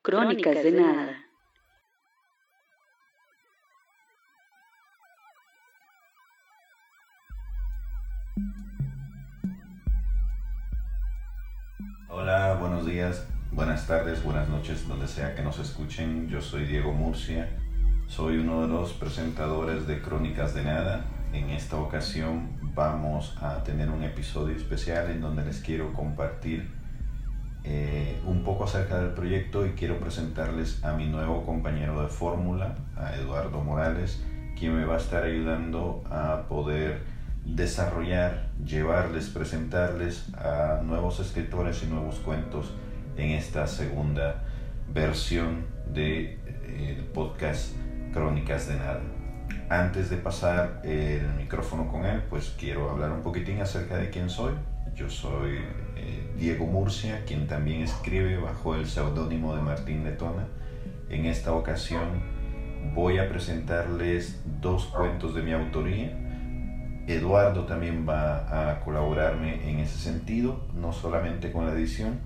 Crónicas de nada. Hola, buenos días, buenas tardes, buenas noches, donde sea que nos escuchen. Yo soy Diego Murcia, soy uno de los presentadores de Crónicas de Nada. En esta ocasión vamos a tener un episodio especial en donde les quiero compartir eh, un poco acerca del proyecto y quiero presentarles a mi nuevo compañero de fórmula, a Eduardo Morales, quien me va a estar ayudando a poder desarrollar, llevarles, presentarles a nuevos escritores y nuevos cuentos en esta segunda versión del de, podcast Crónicas de Nada. Antes de pasar el micrófono con él, pues quiero hablar un poquitín acerca de quién soy. Yo soy eh, Diego Murcia, quien también escribe bajo el seudónimo de Martín Letona. En esta ocasión voy a presentarles dos cuentos de mi autoría Eduardo también va a colaborarme en ese sentido, no solamente con la edición.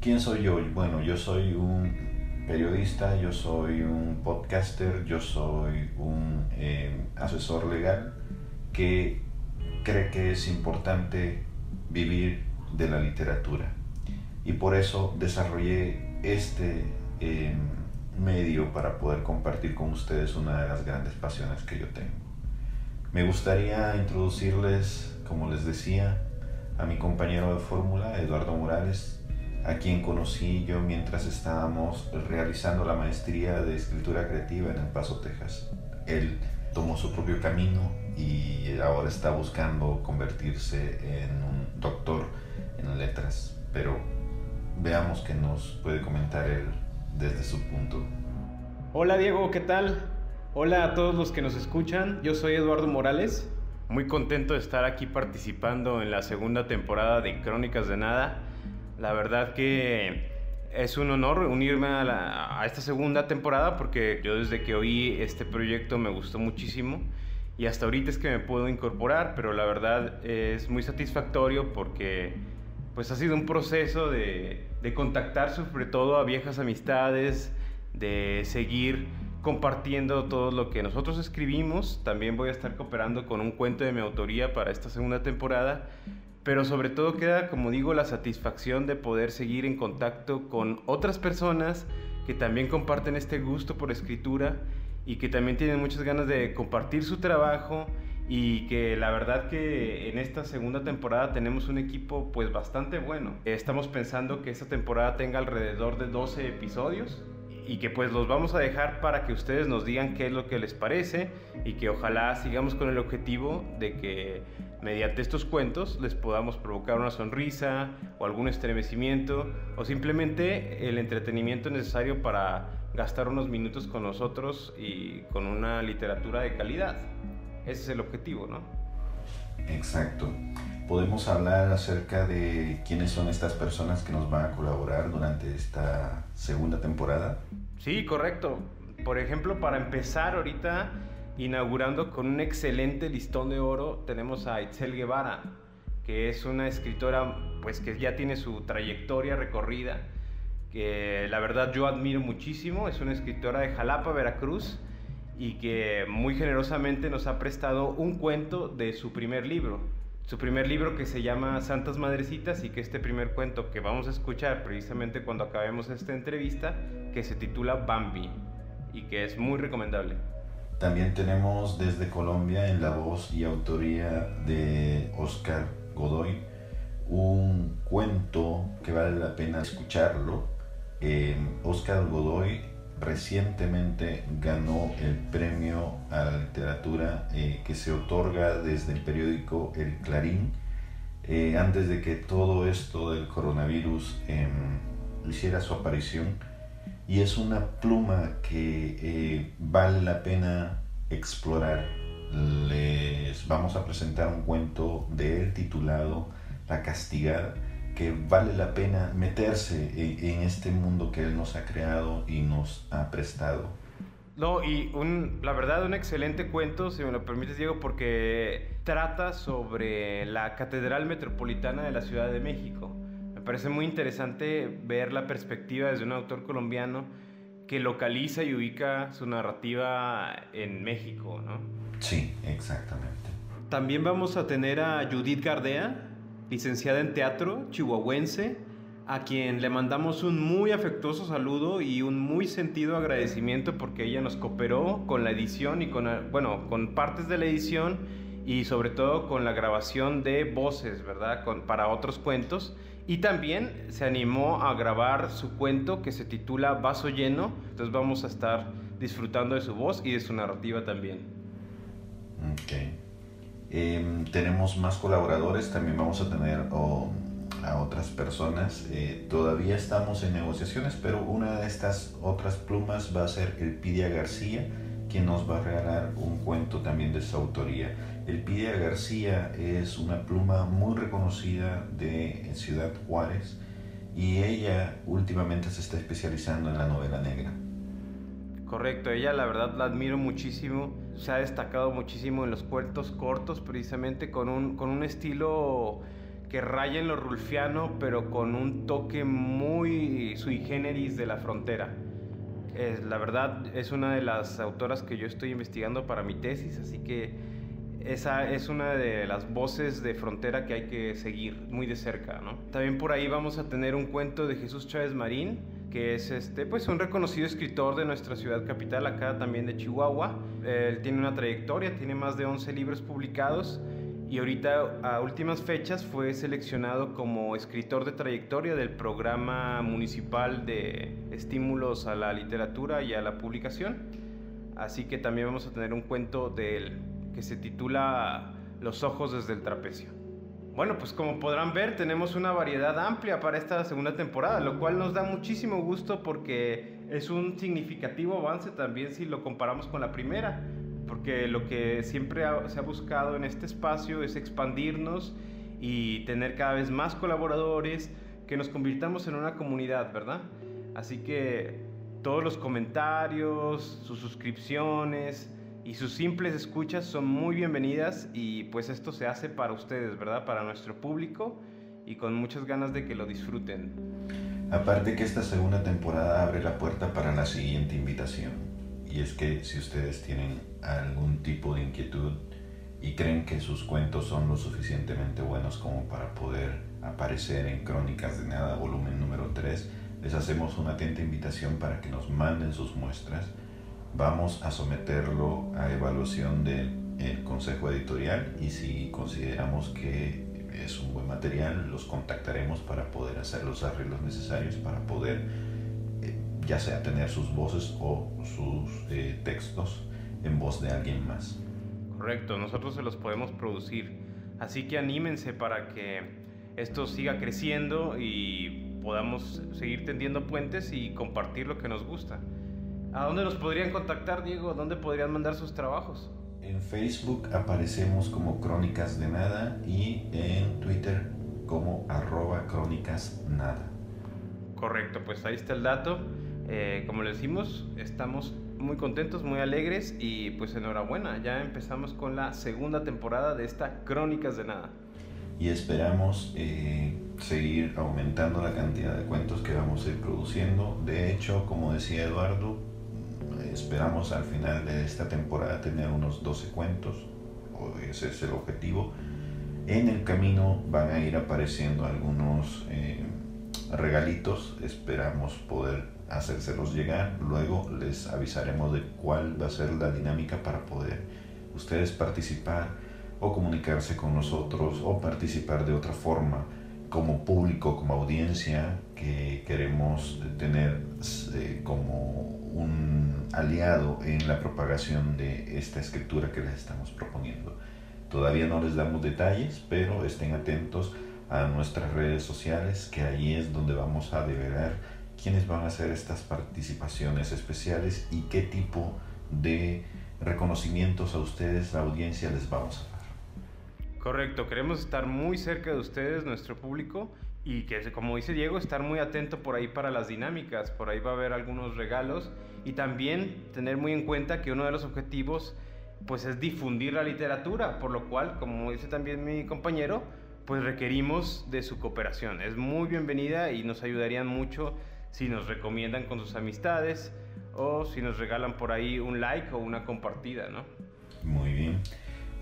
¿Quién soy yo? Bueno, yo soy un periodista, yo soy un podcaster, yo soy un eh, asesor legal que cree que es importante vivir de la literatura. Y por eso desarrollé este eh, medio para poder compartir con ustedes una de las grandes pasiones que yo tengo. Me gustaría introducirles, como les decía, a mi compañero de fórmula, Eduardo Morales, a quien conocí yo mientras estábamos realizando la maestría de escritura creativa en El Paso, Texas. Él tomó su propio camino y ahora está buscando convertirse en un doctor en letras, pero veamos qué nos puede comentar él desde su punto. Hola Diego, ¿qué tal? Hola a todos los que nos escuchan, yo soy Eduardo Morales, muy contento de estar aquí participando en la segunda temporada de Crónicas de Nada. La verdad que es un honor unirme a, esta segunda temporada porque yo desde que oí este proyecto me gustó muchísimo y hasta ahorita es que me puedo incorporar, pero la verdad es muy satisfactorio porque pues ha sido un proceso de, de contactar sobre todo a viejas amistades, de seguir compartiendo todo lo que nosotros escribimos. También voy a estar cooperando con un cuento de mi autoría para esta segunda temporada. Pero sobre todo queda, como digo, la satisfacción de poder seguir en contacto con otras personas que también comparten este gusto por escritura y que también tienen muchas ganas de compartir su trabajo y que la verdad que en esta segunda temporada tenemos un equipo pues bastante bueno. Estamos pensando que esta temporada tenga alrededor de 12 episodios y que pues los vamos a dejar para que ustedes nos digan qué es lo que les parece y que ojalá sigamos con el objetivo de que mediante estos cuentos les podamos provocar una sonrisa o algún estremecimiento o simplemente el entretenimiento necesario para gastar unos minutos con nosotros y con una literatura de calidad. Ese es el objetivo, ¿no? Exacto podemos hablar acerca de quiénes son estas personas que nos van a colaborar durante esta segunda temporada. Sí, correcto. Por ejemplo, para empezar ahorita, inaugurando con un excelente listón de oro, tenemos a Itzel Guevara, que es una escritora pues que ya tiene su trayectoria recorrida, que la verdad yo admiro muchísimo, es una escritora de Jalapa, Veracruz, y que muy generosamente nos ha prestado un cuento de su primer libro, su primer libro que se llama Santas Madrecitas y que este primer cuento que vamos a escuchar precisamente cuando acabemos esta entrevista, que se titula Bambi y que es muy recomendable. También tenemos desde Colombia en la voz y autoría de Oscar Godoy un cuento que vale la pena escucharlo. Eh, Oscar Godoy recientemente ganó el premio a la literatura eh, que se otorga desde el periódico El Clarín, eh, antes de que todo esto del coronavirus em, hiciera su aparición. Y es una pluma que eh, vale la pena explorar. Les vamos a presentar un cuento de él titulado La Castigada que vale la pena meterse en, este mundo que Él nos ha creado y nos ha prestado. No, y un, la verdad, un excelente cuento, si me lo permites, Diego, porque trata sobre la Catedral Metropolitana de la Ciudad de México. Me parece muy interesante ver la perspectiva desde un autor colombiano que localiza y ubica su narrativa en México, ¿no? Sí, exactamente. También vamos a tener a Judith Gardea, licenciada en teatro, chihuahuense, a quien le mandamos un muy afectuoso saludo y un muy sentido agradecimiento porque ella nos cooperó con la edición y con, bueno, con partes de la edición y sobre todo con la grabación de voces, ¿verdad? Con, para otros cuentos. Y también se animó a grabar su cuento que se titula Vaso Lleno. Entonces vamos a estar disfrutando de su voz y de su narrativa también. Ok. Em, tenemos más colaboradores, también vamos a tener a otras personas. Eh, todavía estamos en negociaciones, pero una de estas otras plumas va a ser el Pidia García, quien nos va a regalar un cuento también de su autoría. El Pidia García es una pluma muy reconocida de Ciudad Juárez y ella últimamente se está especializando en la novela negra. Correcto, ella la verdad la admiro muchísimo, se ha destacado muchísimo en los cuentos cortos precisamente con un, con un estilo que raya en lo rulfiano, pero con un toque muy sui generis de la frontera. la verdad es una de las autoras que yo estoy investigando para mi tesis, así que esa es una de las voces de frontera que hay que seguir muy de cerca. ¿no? También por ahí vamos a tener un cuento de Jesús Chávez Marín, que es este, pues un reconocido escritor de nuestra ciudad capital, acá también de Chihuahua. Él tiene una trayectoria, tiene más de 11 libros publicados y ahorita a últimas fechas fue seleccionado como escritor de trayectoria del programa municipal de estímulos a la literatura y a la publicación. Así que también vamos a tener un cuento de él que se titula Los ojos desde el trapecio. Bueno, pues como podrán ver, tenemos una variedad amplia para esta segunda temporada, lo cual nos da muchísimo gusto porque es un significativo avance también si lo comparamos con la primera porque lo que siempre se ha buscado en este espacio es expandirnos y tener cada vez más colaboradores, que nos convirtamos en una comunidad, ¿verdad? Así que todos los comentarios, sus suscripciones y sus simples escuchas son muy bienvenidas y pues esto se hace para ustedes, ¿verdad? Para nuestro público y con muchas ganas de que lo disfruten. Aparte que esta segunda temporada abre la puerta para la siguiente invitación y es que si ustedes tienen algún tipo de inquietud y creen que sus cuentos son lo suficientemente buenos como para poder aparecer en Crónicas de Nada, volumen número 3, les hacemos una atenta invitación para que nos manden sus muestras. Vamos a someterlo a evaluación del Consejo Editorial y si consideramos que es un buen material, los contactaremos para poder hacer los arreglos necesarios para poder ya sea tener sus voces o sus eh, textos en voz de alguien más. Correcto, nosotros se los podemos producir. Así que anímense para que esto siga creciendo y podamos seguir tendiendo puentes y compartir lo que nos gusta. ¿A dónde nos podrían contactar, Diego? ¿Dónde podrían mandar sus trabajos? En Facebook aparecemos como Crónicas de Nada y en Twitter como arroba Crónicas Nada. Correcto, pues ahí está el dato. Eh, como le decimos, estamos muy contentos, muy alegres y pues enhorabuena, ya empezamos con la segunda temporada de esta Crónicas de Nada. Y esperamos eh, seguir aumentando la cantidad de cuentos que vamos a ir produciendo. De hecho, como decía Eduardo, esperamos al final de esta temporada tener unos 12 cuentos, o ese es el objetivo. En el camino van a ir apareciendo algunos eh, regalitos, esperamos poder hacérselos llegar. Luego les avisaremos de cuál va a ser la dinámica para poder ustedes participar o comunicarse con nosotros o participar de otra forma como público, como audiencia que queremos tener eh, como un aliado en la propagación de esta escritura que les estamos proponiendo. Todavía no les damos detalles, pero estén atentos a nuestras redes sociales, que ahí es donde vamos a develar quiénes van a hacer estas participaciones especiales y qué tipo de reconocimientos a ustedes, la audiencia, les vamos a dar. Correcto, queremos estar muy cerca de ustedes, nuestro público, y que, como dice Diego, estar muy atento por ahí para las dinámicas. Por ahí va a haber algunos regalos y también tener muy en cuenta que uno de los objetivos pues es difundir la literatura, por lo cual, como dice también mi compañero, pues requerimos de su cooperación. Es muy bienvenida y nos ayudarían mucho si nos recomiendan con sus amistades o si nos regalan por ahí un like o una compartida, ¿no? Muy bien.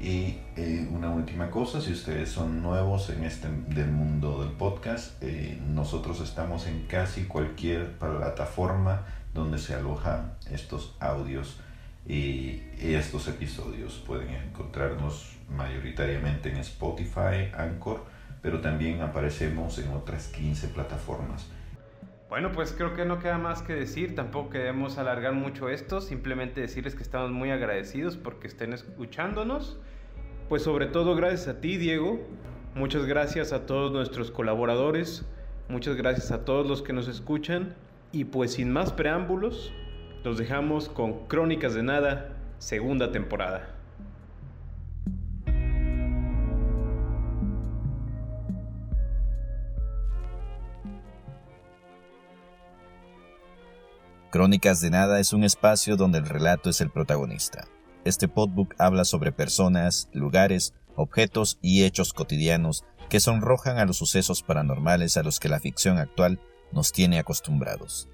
Y eh, una última cosa, si ustedes son nuevos en este del mundo del podcast, eh, nosotros estamos en casi cualquier plataforma donde se alojan estos audios y estos episodios. Pueden encontrarnos mayoritariamente en Spotify, Anchor, pero también aparecemos en otras 15 plataformas. Bueno, pues creo que no queda más que decir, tampoco queremos alargar mucho esto, simplemente decirles que estamos muy agradecidos porque estén escuchándonos. Pues sobre todo gracias a ti, Diego. Muchas gracias a todos nuestros colaboradores, muchas gracias a todos los que nos escuchan y pues sin más preámbulos, los dejamos con Crónicas de Nada, segunda temporada. Crónicas de Nada es un espacio donde el relato es el protagonista. Este podbook habla sobre personas, lugares, objetos y hechos cotidianos que sonrojan a los sucesos paranormales a los que la ficción actual nos tiene acostumbrados.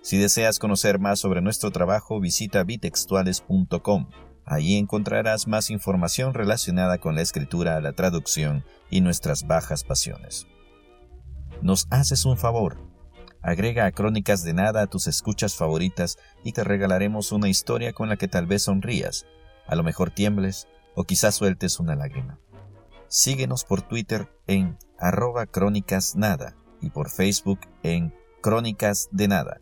Si deseas conocer más sobre nuestro trabajo, visita bitextuales.com. Allí encontrarás más información relacionada con la escritura, la traducción y nuestras bajas pasiones. Nos haces un favor. Agrega a Crónicas de Nada a tus escuchas favoritas y te regalaremos una historia con la que tal vez sonrías, a lo mejor tiembles o quizás sueltes una lágrima. Síguenos por Twitter en arroba crónicas nada y por Facebook en Crónicas de Nada.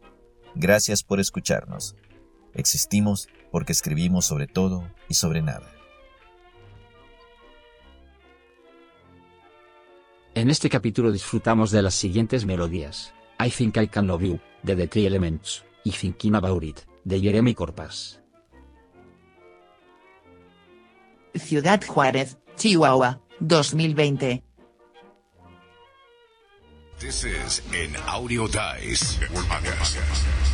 Gracias por escucharnos. Existimos porque escribimos sobre todo y sobre nada. En este capítulo disfrutamos de las siguientes melodías. I Think I Can Love You, de The Three Elements, y Thinking About It, de Jeremy Corpas. Ciudad Juárez, Chihuahua, 2020. This is an Audio Dice podcast.